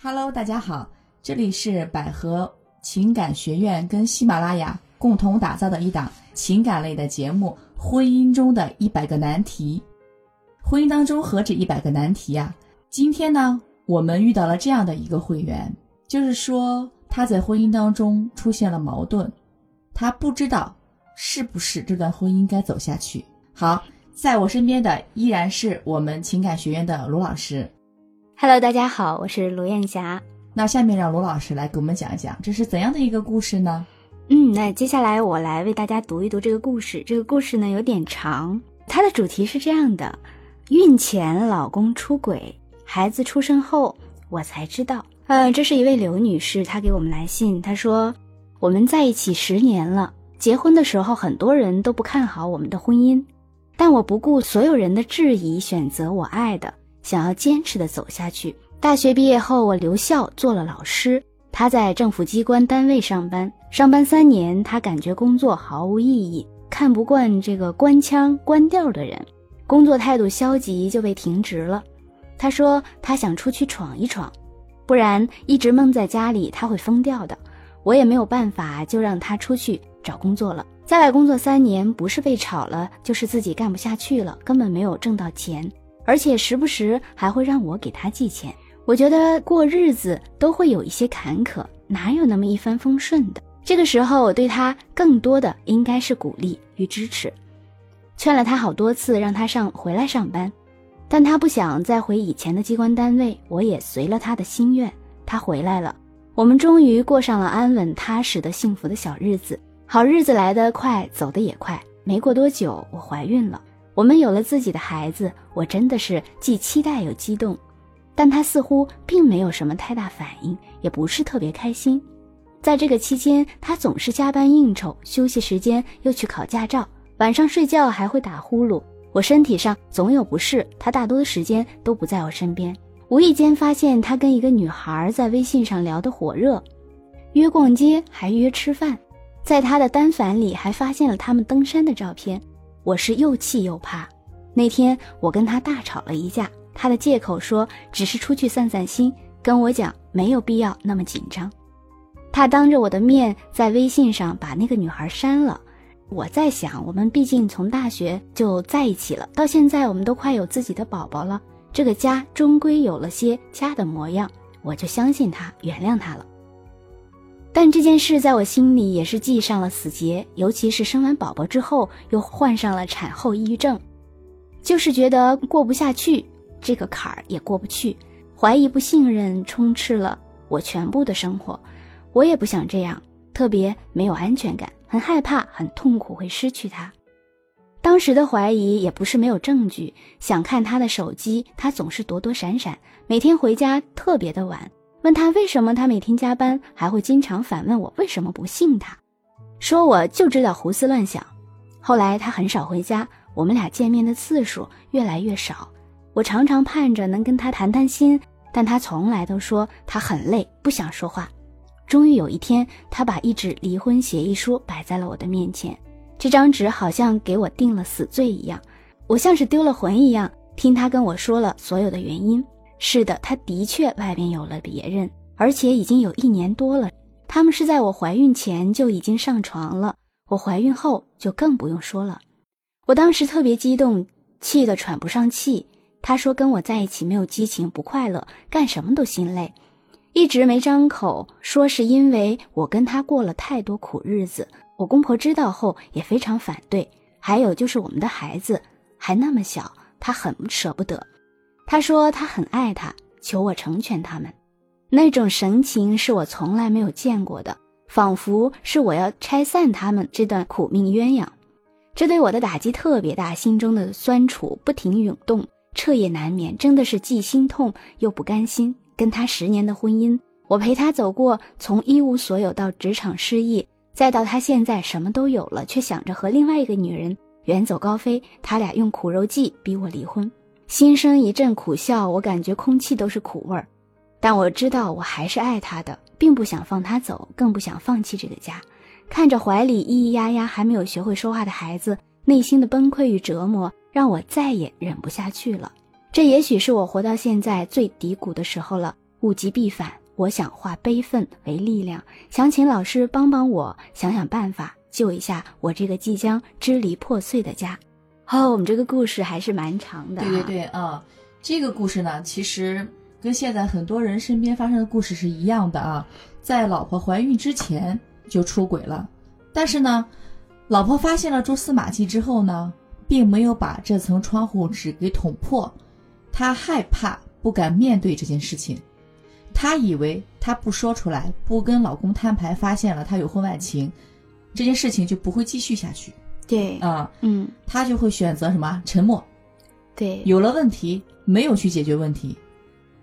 Hello，大家好，这里是百合情感学院跟喜马拉雅共同打造的一档情感类的节目《婚姻中的一百个难题》。婚姻当中何止一百个难题呀？今天呢，我们遇到了这样的一个会员，就是说他在婚姻当中出现了矛盾，他不知道是不是这段婚姻该走下去。好，在我身边的依然是我们情感学院的卢老师。Hello，大家好，我是卢艳霞。那下面让卢老师来给我们讲一讲，这是怎样的一个故事呢？嗯，那接下来我来为大家读一读这个故事。这个故事呢有点长，它的主题是这样的：孕前老公出轨，孩子出生后我才知道。呃，这是一位刘女士，她给我们来信，她说我们在一起十年了，结婚的时候很多人都不看好我们的婚姻，但我不顾所有人的质疑，选择我爱的。想要坚持的走下去。大学毕业后，我留校做了老师。他在政府机关单位上班，上班三年，他感觉工作毫无意义，看不惯这个官腔官调的人，工作态度消极，就被停职了。他说他想出去闯一闯，不然一直闷在家里他会疯掉的。我也没有办法，就让他出去找工作了。在外工作三年，不是被炒了，就是自己干不下去了，根本没有挣到钱。而且时不时还会让我给他寄钱，我觉得过日子都会有一些坎坷，哪有那么一帆风顺的？这个时候，我对他更多的应该是鼓励与支持，劝了他好多次，让他上回来上班，但他不想再回以前的机关单位，我也随了他的心愿，他回来了，我们终于过上了安稳踏实的幸福的小日子。好日子来得快，走得也快，没过多久，我怀孕了。我们有了自己的孩子，我真的是既期待又激动，但他似乎并没有什么太大反应，也不是特别开心。在这个期间，他总是加班应酬，休息时间又去考驾照，晚上睡觉还会打呼噜。我身体上总有不适，他大多的时间都不在我身边。无意间发现他跟一个女孩在微信上聊得火热，约逛街，还约吃饭，在他的单反里还发现了他们登山的照片。我是又气又怕。那天我跟他大吵了一架，他的借口说只是出去散散心，跟我讲没有必要那么紧张。他当着我的面在微信上把那个女孩删了。我在想，我们毕竟从大学就在一起了，到现在我们都快有自己的宝宝了，这个家终归有了些家的模样，我就相信他，原谅他了。但这件事在我心里也是记上了死结，尤其是生完宝宝之后，又患上了产后抑郁症，就是觉得过不下去，这个坎儿也过不去，怀疑、不信任充斥了我全部的生活。我也不想这样，特别没有安全感，很害怕，很痛苦，会失去他。当时的怀疑也不是没有证据，想看他的手机，他总是躲躲闪闪，每天回家特别的晚。问他为什么他每天加班，还会经常反问我为什么不信他，说我就知道胡思乱想。后来他很少回家，我们俩见面的次数越来越少。我常常盼着能跟他谈谈心，但他从来都说他很累，不想说话。终于有一天，他把一纸离婚协议书摆在了我的面前，这张纸好像给我定了死罪一样，我像是丢了魂一样，听他跟我说了所有的原因。是的，他的确外边有了别人，而且已经有一年多了。他们是在我怀孕前就已经上床了，我怀孕后就更不用说了。我当时特别激动，气得喘不上气。他说跟我在一起没有激情，不快乐，干什么都心累，一直没张口说，是因为我跟他过了太多苦日子。我公婆知道后也非常反对，还有就是我们的孩子还那么小，他很舍不得。他说他很爱他，求我成全他们，那种神情是我从来没有见过的，仿佛是我要拆散他们这段苦命鸳鸯。这对我的打击特别大，心中的酸楚不停涌动，彻夜难眠，真的是既心痛又不甘心。跟他十年的婚姻，我陪他走过从一无所有到职场失意，再到他现在什么都有了，却想着和另外一个女人远走高飞。他俩用苦肉计逼我离婚。心生一阵苦笑，我感觉空气都是苦味儿，但我知道我还是爱他的，并不想放他走，更不想放弃这个家。看着怀里咿咿呀呀还没有学会说话的孩子，内心的崩溃与折磨让我再也忍不下去了。这也许是我活到现在最低谷的时候了。物极必反。我想化悲愤为力量，想请老师帮帮我，想想办法救一下我这个即将支离破碎的家。哦，我们这个故事还是蛮长的。对对对啊，这个故事呢，其实跟现在很多人身边发生的故事是一样的啊。在老婆怀孕之前就出轨了，但是呢，老婆发现了蛛丝马迹之后呢，并没有把这层窗户纸给捅破，她害怕，不敢面对这件事情。她以为她不说出来，不跟老公摊牌，发现了他有婚外情，这件事情就不会继续下去。对，啊，嗯，他就会选择什么？沉默。对，有了问题没有去解决问题，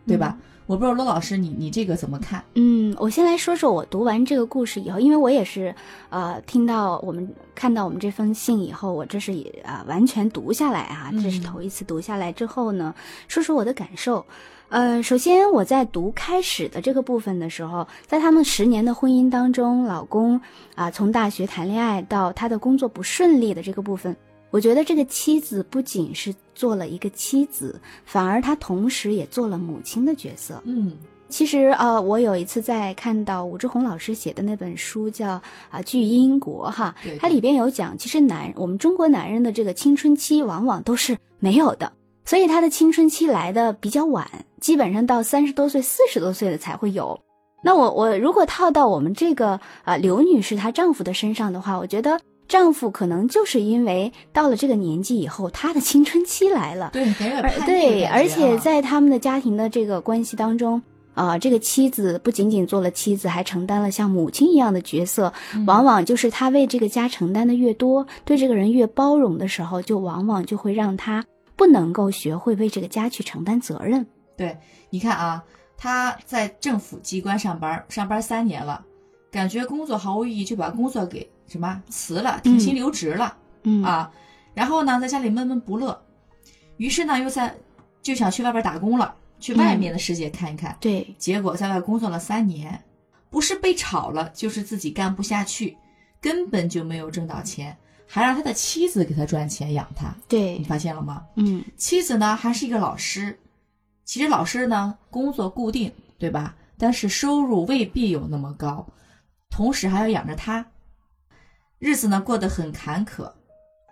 对吧？我不知道罗老师，你你这个怎么看？嗯，我先来说说我读完这个故事以后，因为我也是，呃，听到我们看到我们这封信以后，我这是啊完全读下来啊，这是头一次读下来之后呢，说说我的感受。呃，首先我在读开始的这个部分的时候，在他们十年的婚姻当中，老公啊从大学谈恋爱到他的工作不顺利的这个部分。我觉得这个妻子不仅是做了一个妻子，反而她同时也做了母亲的角色。嗯，其实呃，我有一次在看到武志红老师写的那本书叫啊《巨婴国》哈，它里边有讲，其实男我们中国男人的这个青春期往往都是没有的，所以他的青春期来的比较晚，基本上到三十多岁、四十多岁的才会有。那我我如果套到我们这个啊刘女士她丈夫的身上的话，我觉得。丈夫可能就是因为到了这个年纪以后，他的青春期来了，对，对，而且在他们的家庭的这个关系当中，啊，这个妻子不仅仅做了妻子，还承担了像母亲一样的角色。往往就是他为这个家承担的越多，对这个人越包容的时候，就往往就会让他不能够学会为这个家去承担责任。对，你看啊，他在政府机关上班，上班三年了，感觉工作毫无意义，就把工作给。什么辞了，停薪留职了，嗯啊，然后呢，在家里闷闷不乐，于是呢，又在就想去外边打工了，去外面的世界看一看。对，结果在外工作了三年，不是被炒了，就是自己干不下去，根本就没有挣到钱，还让他的妻子给他赚钱养他。对，你发现了吗？嗯，妻子呢还是一个老师，其实老师呢工作固定，对吧？但是收入未必有那么高，同时还要养着他。日子呢过得很坎坷，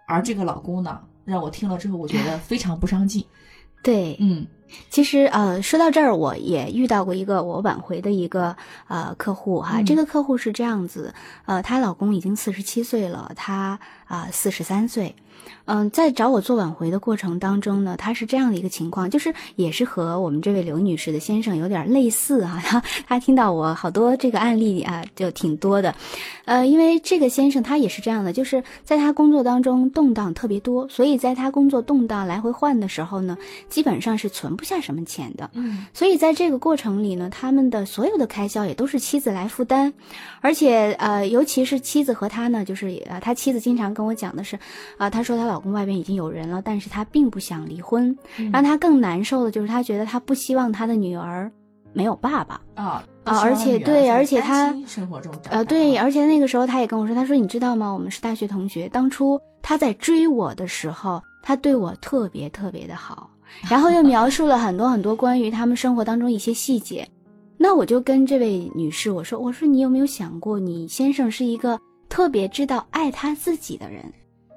而这个老公呢，让我听了之后，我觉得 非常不上进。对，嗯，其实呃，说到这儿，我也遇到过一个我挽回的一个呃客户哈。这个客户是这样子，呃，她老公已经四十七岁了，她啊四十三岁。嗯，在找我做挽回的过程当中呢，他是这样的一个情况，就是也是和我们这位刘女士的先生有点类似啊。他 他听到我好多这个案例啊，就挺多的。呃，因为这个先生他也是这样的，就是在他工作当中动荡特别多，所以在他工作动荡来回换的时候呢，基本上是存不下什么钱的。嗯，所以在这个过程里呢，他们的所有的开销也都是妻子来负担，而且呃，尤其是妻子和他呢，就是呃，他妻子经常跟我讲的是，啊，他说她老。公外边已经有人了，但是她并不想离婚。让她更难受的就是，她觉得她不希望她的女儿没有爸爸啊啊！而且对，而且她生活中呃对，而且那个时候她也跟我说，她说你知道吗？我们是大学同学，当初他在追我的时候，他对我特别特别的好，然后又描述了很多很多关于他们生活当中一些细节。那我就跟这位女士我说，我说你有没有想过，你先生是一个特别知道爱他自己的人？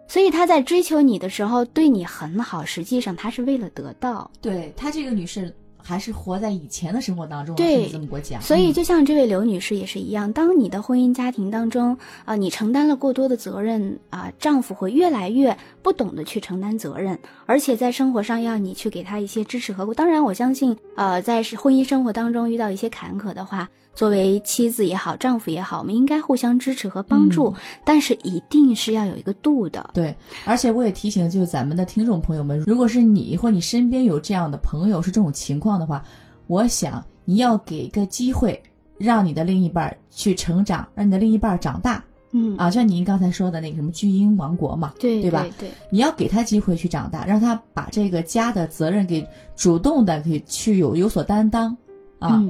所以他在追求你的时候对你很好，实际上他是为了得到。对他这个女士还是活在以前的生活当中，对，这么给我讲。所以就像这位刘女士也是一样，当你的婚姻家庭当中啊，你承担了过多的责任啊，丈夫会越来越不懂得去承担责任，而且在生活上要你去给他一些支持和当然，我相信呃，在婚姻生活当中遇到一些坎坷的话。作为妻子也好，丈夫也好，我们应该互相支持和帮助，但是一定是要有一个度的。对，而且我也提醒，就是咱们的听众朋友们，如果是你或你身边有这样的朋友是这种情况的话，我想你要给个机会，让你的另一半去成长，让你的另一半长大。嗯啊，像您刚才说的那个什么巨婴王国嘛，对对吧？对，你要给他机会去长大，让他把这个家的责任给主动的给去有有所担当啊。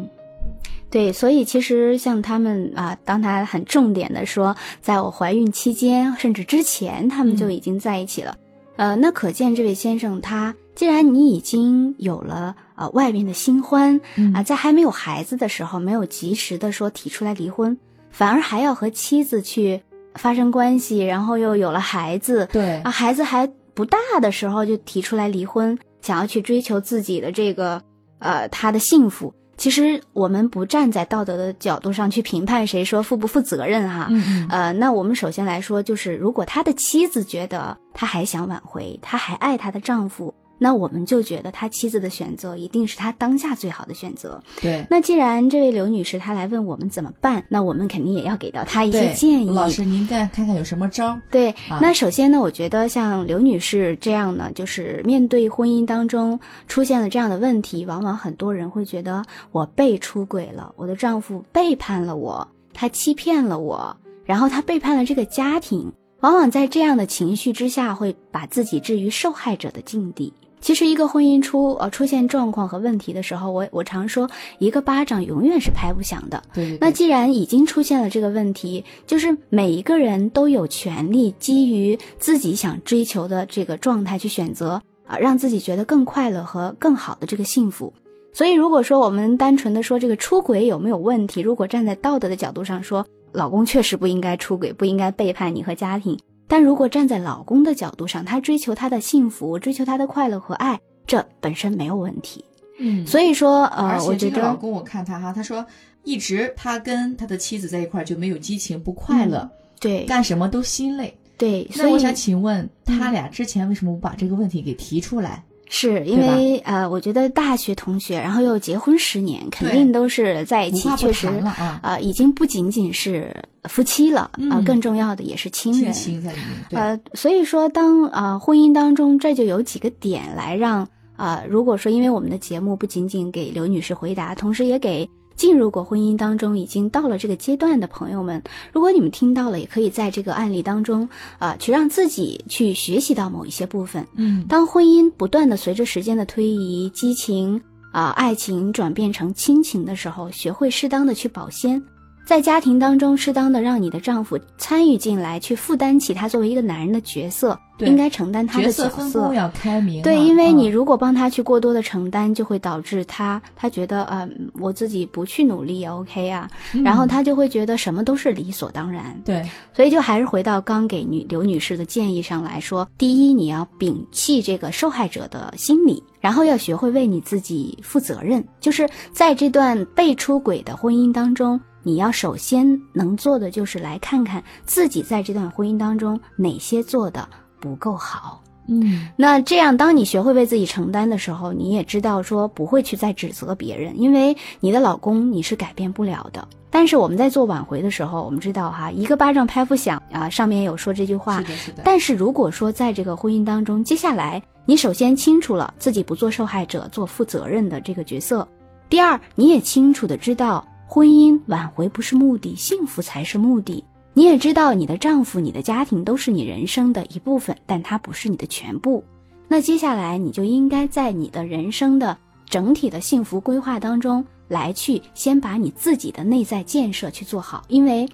对，所以其实像他们啊，当他很重点的说，在我怀孕期间，甚至之前，他们就已经在一起了。呃，那可见这位先生他既然你已经有了呃外面的新欢嗯啊，在还没有孩子的时候，没有及时的说提出来离婚，反而还要和妻子去发生关系，然后又有了孩子，对啊，孩子还不大的时候就提出来离婚，想要去追求自己的这个呃他的幸福。其实我们不站在道德的角度上去评判谁说负不负责任哈，嗯嗯。呃，那我们首先来说，就是如果他的妻子觉得他还想挽回，他还爱他的丈夫，那我们就觉得他妻子的选择一定是他当下最好的选择。对那既然这位刘女士她来问我们怎么办，那我们肯定也要给到她一些，建议。老师您再看看有什么招儿？对，啊那首先呢，我觉得像刘女士这样呢，就是面对婚姻当中出现了这样的问题，往往很多人会觉得我被出轨了，我的丈夫背叛了我，他欺骗了我，然后他背叛了这个家庭，往往在这样的情绪之下，会把自己置于受害者的境地。其实，一个婚姻出呃出现状况和问题的时候，我我常说，一个巴掌永远是拍不响的。对对对，那既然已经出现了这个问题，就是每一个人都有权利基于自己想追求的这个状态去选择啊，让自己觉得更快乐和更好的这个幸福。所以，如果说我们单纯的说这个出轨有没有问题，如果站在道德的角度上说，老公确实不应该出轨，不应该背叛你和家庭。但如果站在老公的角度上，他追求他的幸福，追求他的快乐和爱，这本身没有问题。嗯，所以说，呃，我觉得老公，我看他哈，他说一直他跟他的妻子在一块儿就没有激情，不快乐，对干什么都心累。对，嗯所以那我想请问，他俩之前为什么不把这个问题给提出来？是因为呃，我觉得大学同学，然后又结婚十年，肯定都是在一起，确实啊，呃，已经不仅仅是夫妻了啊、嗯更重要的也是亲亲人。情在里面。呃，所以说当呃婚姻当中，这就有几个点来让呃，如果说因为我们的节目不仅仅给刘女士回答，同时也给进入过婚姻当中已经到了这个阶段的朋友们，如果你们听到了，也可以在这个案例当中啊、呃去让自己去学习到某一些部分。嗯，当婚姻不断的随着时间的推移，激情啊、爱情转变成亲情的时候，学会适当的去保鲜，在家庭当中适当的让你的丈夫参与进来，去负担起他作为一个男人的角色，应该承担他的角色角色。分工要开明啊。对，因为你嗯如果帮他去过多的承担，就会导致他他觉得呃我自己不去努力也 OK 啊，然后嗯他就会觉得什么都是理所当然。对所以就还是回到刚给女刘女士的建议上来说，第一，你要摒弃这个受害者的心理，然后要学会为你自己负责任。就是在这段被出轨的婚姻当中，你要首先能做的就是来看看自己在这段婚姻当中哪些做的不够好。嗯那这样，当你学会为自己承担的时候，你也知道说不会去再指责别人，因为你的老公你是改变不了的。但是我们在做挽回的时候，我们知道哈，一个巴掌拍不响啊，上面有说这句话是。的，是的。但是如果说在这个婚姻当中，接下来你首先清楚了自己不做受害者，做负责任的这个角色；第二，你也清楚的知道婚姻挽回不是目的，幸福才是目的。你也知道你的丈夫、你的家庭都是你人生的一部分，但它不是你的全部。那接下来你就应该在你的人生的整体的幸福规划当中来去先把你自己的内在建设去做好，因为。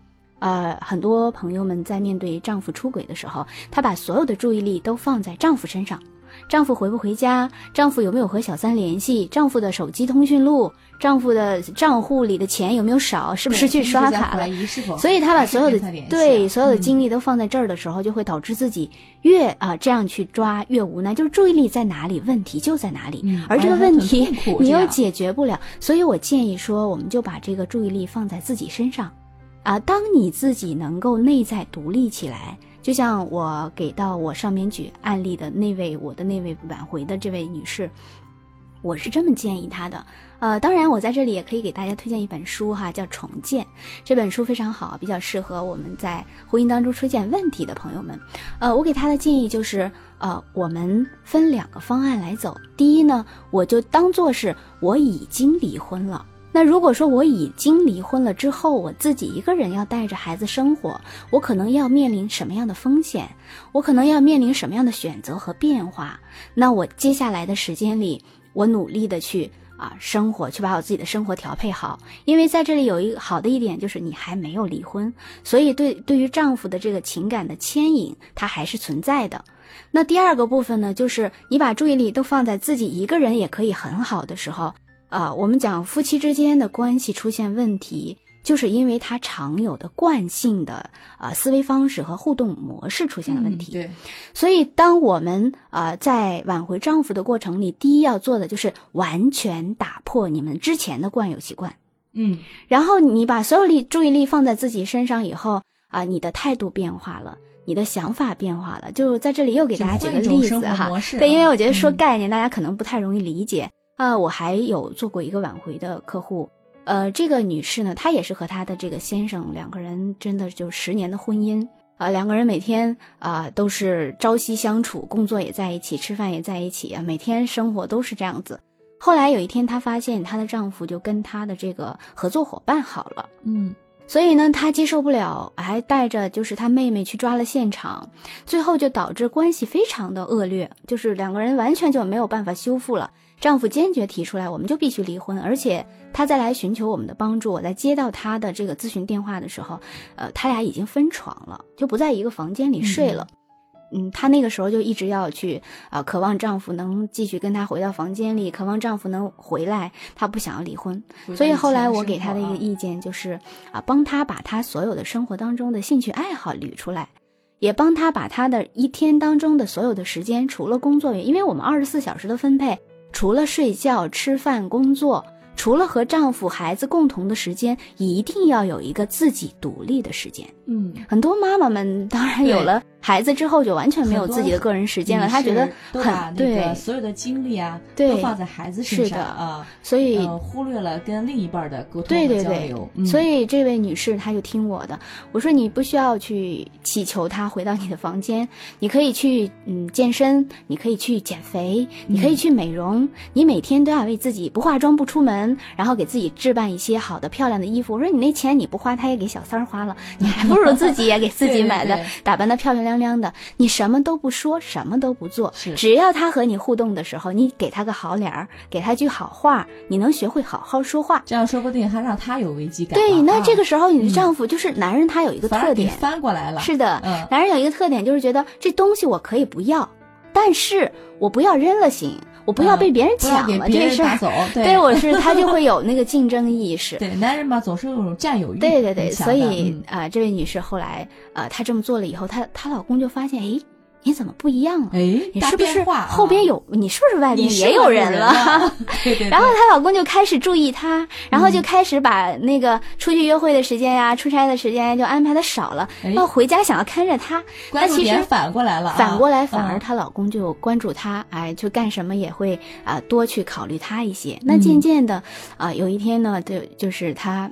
呃，很多朋友们在面对丈夫出轨的时候，她把所有的注意力都放在丈夫身上，丈夫回不回家，丈夫有没有和小三联系，丈夫的手机通讯录，丈夫的账户里的钱有没有少，是不是去刷卡了？所以她把所有的对所有的精力，都放在这儿的时候，就会导致自己越啊、这样去抓越无奈，就是注意力在哪里，问题就在哪里，嗯而这个问题你又解决不了，所以我建议说，我们就把这个注意力放在自己身上。啊，当你自己能够内在独立起来，就像我给到我上面举案例的那位我的那位挽回的这位女士，我是这么建议她的。呃，当然我在这里也可以给大家推荐一本书哈，叫《重建》。这本书非常好，比较适合我们在婚姻当中出现问题的朋友们。呃，我给她的建议就是，呃，我们分两个方案来走。第一呢，我就当做是我已经离婚了。那如果说我已经离婚了之后，我自己一个人要带着孩子生活，我可能要面临什么样的风险？我可能要面临什么样的选择和变化？那我接下来的时间里，我努力的去啊生活，去把我自己的生活调配好。因为在这里有一个好的一点，就是你还没有离婚，所以对对于丈夫的这个情感的牵引，它还是存在的。那第二个部分呢，就是你把注意力都放在自己一个人也可以很好的时候，啊，我们讲夫妻之间的关系出现问题。就是因为他常有的惯性的啊思维方式和互动模式出现了问题，对，所以当我们啊在挽回丈夫的过程里，第一要做的就是完全打破你们之前的惯有习惯，嗯，然后你把所有力注意力放在自己身上以后啊，你的态度变化了，你的想法变化了，就在这里又给大家举个例子哈，对，因为我觉得说？概念大家可能不太容易理解啊，我还有做过一个挽回的客户。呃，这个女士呢，她也是和她的这个先生两个人真的就十年的婚姻啊，两个人每天啊都是朝夕相处，工作也在一起，吃饭也在一起啊，每天生活都是这样子。后来有一天，她发现她的丈夫就跟她的这个合作伙伴好了，嗯，所以呢，她接受不了，还带着就是她妹妹去抓了现场，最后就导致关系非常的恶劣，就是两个人完全就没有办法修复了。丈夫坚决提出来，我们就必须离婚，而且他再来寻求我们的帮助。我在接到他的这个咨询电话的时候，呃，他俩已经分床了，就不在一个房间里睡了。嗯，她那个时候就一直要去啊，渴望丈夫能继续跟她回到房间里，渴望丈夫能回来，她不想要离婚。所以后来我给她的一个意见就是啊，帮她把她所有的生活当中的兴趣爱好捋出来，也帮他把他的一天当中的所有的时间，除了工作，因为我们二十四小时的分配。除了睡觉、吃饭、工作，除了和丈夫、孩子共同的时间，一定要有一个自己独立的时间。嗯，很多妈妈们当然有了。孩子之后就完全没有自己的个人时间了，他觉得很对所有的精力啊，都放在孩子身上啊，所以忽略了跟另一半的沟通和交流。所以这位女士她就听我的，我说你不需要去祈求他回到你的房间，你可以去嗯健身，你可以去减肥，你可以去美容，你每天都要为自己不化妆不出门，然后给自己置办一些好的漂亮的衣服。我说你那钱你不花，他也给小三儿花了，你还不如自己也给自己买的打扮的漂漂亮。亮亮的，你什么都不说，什么都不做，只要他和你互动的时候，你给他个好脸儿，给他句好话，你能学会好好说话，这样说不定还让他有危机感。对，那这个时候你的丈夫就是男人，他有一个特点，翻过来了。是的，男人有一个特点，就是觉得这东西我可以不要，但是我不要扔了行。我不要被别人抢了这事儿，对我是他就会有那个竞争意识。对，男人嘛总是有种占有欲。对对对，所以啊，这位女士后来啊，她这么做了以后，她她老公就发现，哎。你怎么不一样了？哎，你是不是后边有？你是不是外边也有人了？对对。然后她老公就开始注意她，然后就开始把那个出去约会的时间呀、出差的时间就安排的少了，然后回家想要看着她。那其实反过来了，反过来反而她老公就关注她，哎，就干什么也会啊多去考虑她一些。那渐渐的啊，有一天呢，就就是她。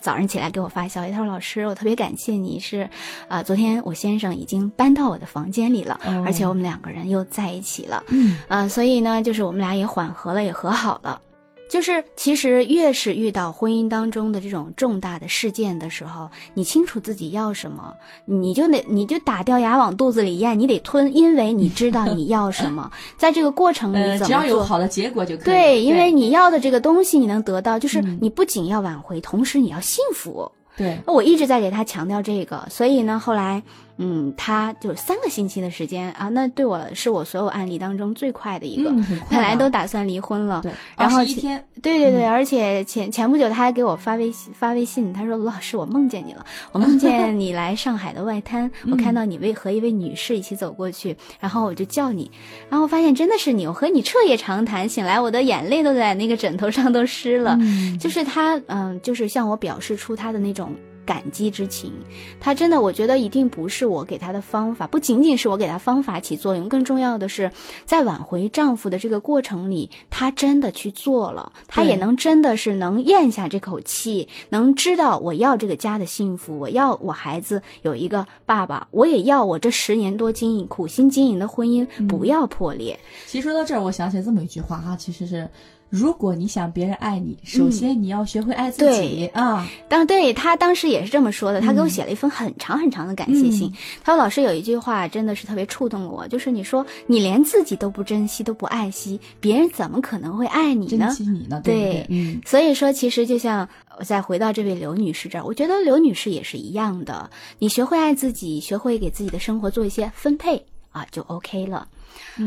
早上起来给我发消息，他说：“老师，我特别感谢你，是，啊，昨天我先生已经搬到我的房间里了，而且我们两个人又在一起了，嗯，啊，所以呢，就是我们俩也缓和了，也和好了。”就是，其实越是遇到婚姻当中的这种重大的事件的时候，你清楚自己要什么，你就得你就打掉牙往肚子里咽，你得吞，因为你知道你要什么，在这个过程里，只要有好的结果就可以。对，因为你要的这个东西你能得到，就是你不仅要挽回，同时你要幸福。对，我一直在给他强调这个，所以呢，后来。嗯，他就三个星期的时间啊，那对我是我所有案例当中最快的一个。本来都打算离婚了，对，然后一天，对对对，而且前前不久他还给我发微信发微信，他说卢老师，我梦见你了，我梦见 你来上海的外滩，我看到你为和一位女士一起走过去，然后我就叫你，然后发现真的是你，我和你彻夜长谈，醒来我的眼泪都在那个枕头上都湿了，就是他，嗯，就是向我表示出他的那种。感激之情，他真的，我觉得一定不是我给他的方法，不仅仅是我给他方法起作用，更重要的是，在挽回丈夫的这个过程里，她真的去做了，她也能真的是能咽下这口气，能知道我要这个家的幸福，我要我孩子有一个爸爸，我也要我这十年多经营苦心经营的婚姻不要破裂。其实说到这儿，我想起这么一句话哈，其实是。如果你想别人爱你，首先你要学会爱自己啊。当对他当时也是这么说的，他给我写了一封很长很长的感谢信。他说：“老师有一句话真的是特别触动我，就是你说你连自己都不珍惜，都不爱惜，别人怎么可能会爱你呢？珍惜你呢？对，嗯。所以说，其实就像我再回到这位刘女士这儿，我觉得刘女士也是一样的。你学会爱自己，学会给自己的生活做一些分配啊，就 OK 了。”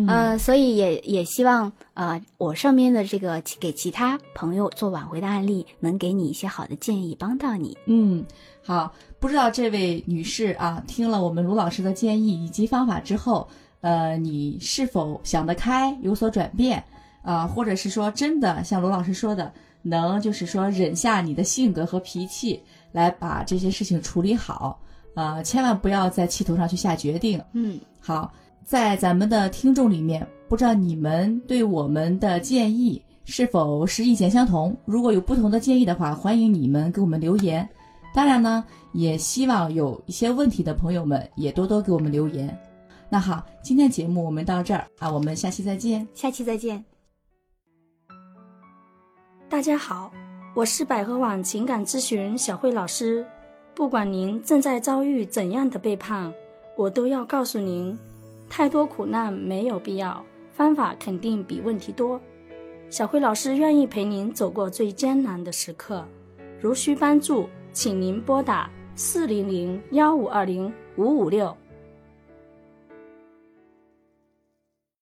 呃，所以也也希望呃，我上面的这个给其他朋友做挽回的案例，能给你一些好的建议，帮到你。嗯，好，不知道这位女士啊，听了我们卢老师的建议以及方法之后，呃，你是否想得开，有所转变啊？或者是说，真的像卢老师说的，能就是说忍下你的性格和脾气，来把这些事情处理好啊？千万不要在气头上去下决定。嗯，好。在咱们的听众里面，不知道你们对我们的建议是否是意见相同？如果有不同的建议的话，欢迎你们给我们留言。当然呢，也希望有一些问题的朋友们也多多给我们留言。那好，今天节目我们到这儿啊，我们下期再见。下期再见。大家好，我是百合网情感咨询小慧老师。不管您正在遭遇怎样的背叛，我都要告诉您。太多苦难没有必要，方法肯定比问题多。小慧老师愿意陪您走过最艰难的时刻，如需帮助，请您拨打四零零幺五二零五五六。